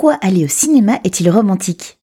Pourquoi aller au cinéma est-il romantique?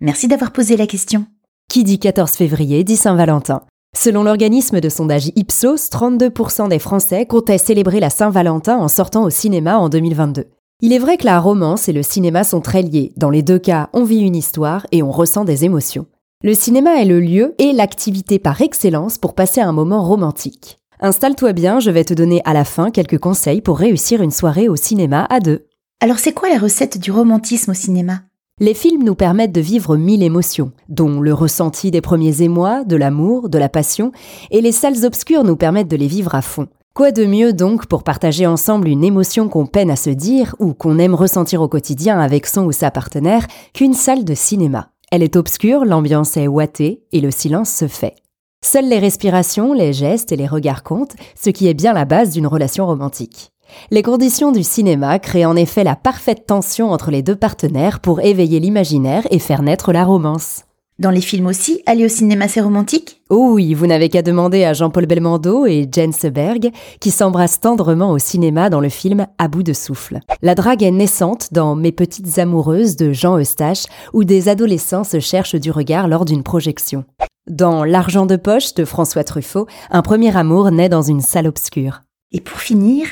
Merci d'avoir posé la question. Qui dit 14 février dit Saint-Valentin. Selon l'organisme de sondage Ipsos, 32% des Français comptaient célébrer la Saint-Valentin en sortant au cinéma en 2022. Il est vrai que la romance et le cinéma sont très liés. Dans les deux cas, on vit une histoire et on ressent des émotions. Le cinéma est le lieu et l'activité par excellence pour passer un moment romantique. Installe-toi bien, je vais te donner à la fin quelques conseils pour réussir une soirée au cinéma à deux. Alors c'est quoi la recette du romantisme au cinéma? Les films nous permettent de vivre mille émotions, dont le ressenti des premiers émois, de l'amour, de la passion, et les salles obscures nous permettent de les vivre à fond. Quoi de mieux donc pour partager ensemble une émotion qu'on peine à se dire ou qu'on aime ressentir au quotidien avec son ou sa partenaire qu'une salle de cinéma? Elle est obscure, l'ambiance est ouatée et le silence se fait. Seules les respirations, les gestes et les regards comptent, ce qui est bien la base d'une relation romantique. Les conditions du cinéma créent en effet la parfaite tension entre les deux partenaires pour éveiller l'imaginaire et faire naître la romance. Dans les films aussi, aller au cinéma c'est romantique? Oh oui, vous n'avez qu'à demander à Jean-Paul Belmondo et Jane Seberg qui s'embrassent tendrement au cinéma dans le film À bout de souffle. La drague est naissante dans Mes petites amoureuses de Jean Eustache où des adolescents se cherchent du regard lors d'une projection. Dans L'argent de poche de François Truffaut, un premier amour naît dans une salle obscure. Et pour finir,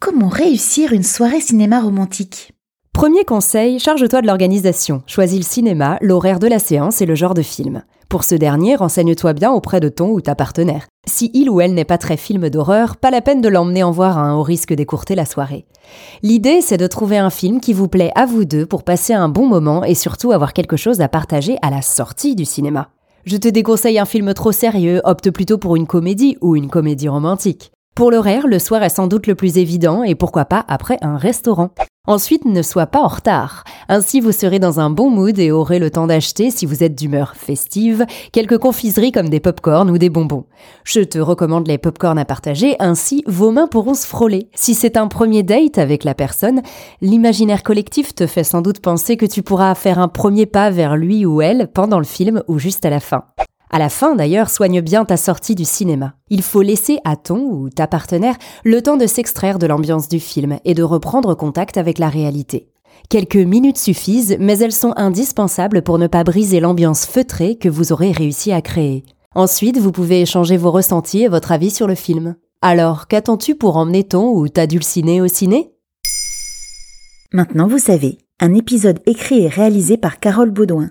Comment réussir une soirée cinéma romantique? Premier conseil, charge-toi de l'organisation. Choisis le cinéma, l'horaire de la séance et le genre de film. Pour ce dernier, renseigne-toi bien auprès de ton ou ta partenaire. Si il ou elle n'est pas très film d'horreur, pas la peine de l'emmener en voir un au risque d'écourter la soirée. L'idée, c'est de trouver un film qui vous plaît à vous deux pour passer un bon moment et surtout avoir quelque chose à partager à la sortie du cinéma. Je te déconseille un film trop sérieux, opte plutôt pour une comédie ou une comédie romantique. Pour l'horaire, le soir est sans doute le plus évident et pourquoi pas après un restaurant. Ensuite, ne sois pas en retard. Ainsi, vous serez dans un bon mood et aurez le temps d'acheter, si vous êtes d'humeur festive, quelques confiseries comme des pop-corn ou des bonbons. Je te recommande les pop-corn à partager, ainsi vos mains pourront se frôler. Si c'est un premier date avec la personne, l'imaginaire collectif te fait sans doute penser que tu pourras faire un premier pas vers lui ou elle pendant le film ou juste à la fin. À la fin d'ailleurs, soigne bien ta sortie du cinéma. Il faut laisser à ton ou ta partenaire le temps de s'extraire de l'ambiance du film et de reprendre contact avec la réalité. Quelques minutes suffisent, mais elles sont indispensables pour ne pas briser l'ambiance feutrée que vous aurez réussi à créer. Ensuite, vous pouvez échanger vos ressentis et votre avis sur le film. Alors, qu'attends-tu pour emmener ton ou ta dulcinée au ciné? Maintenant, vous savez, un épisode écrit et réalisé par Carole Baudouin.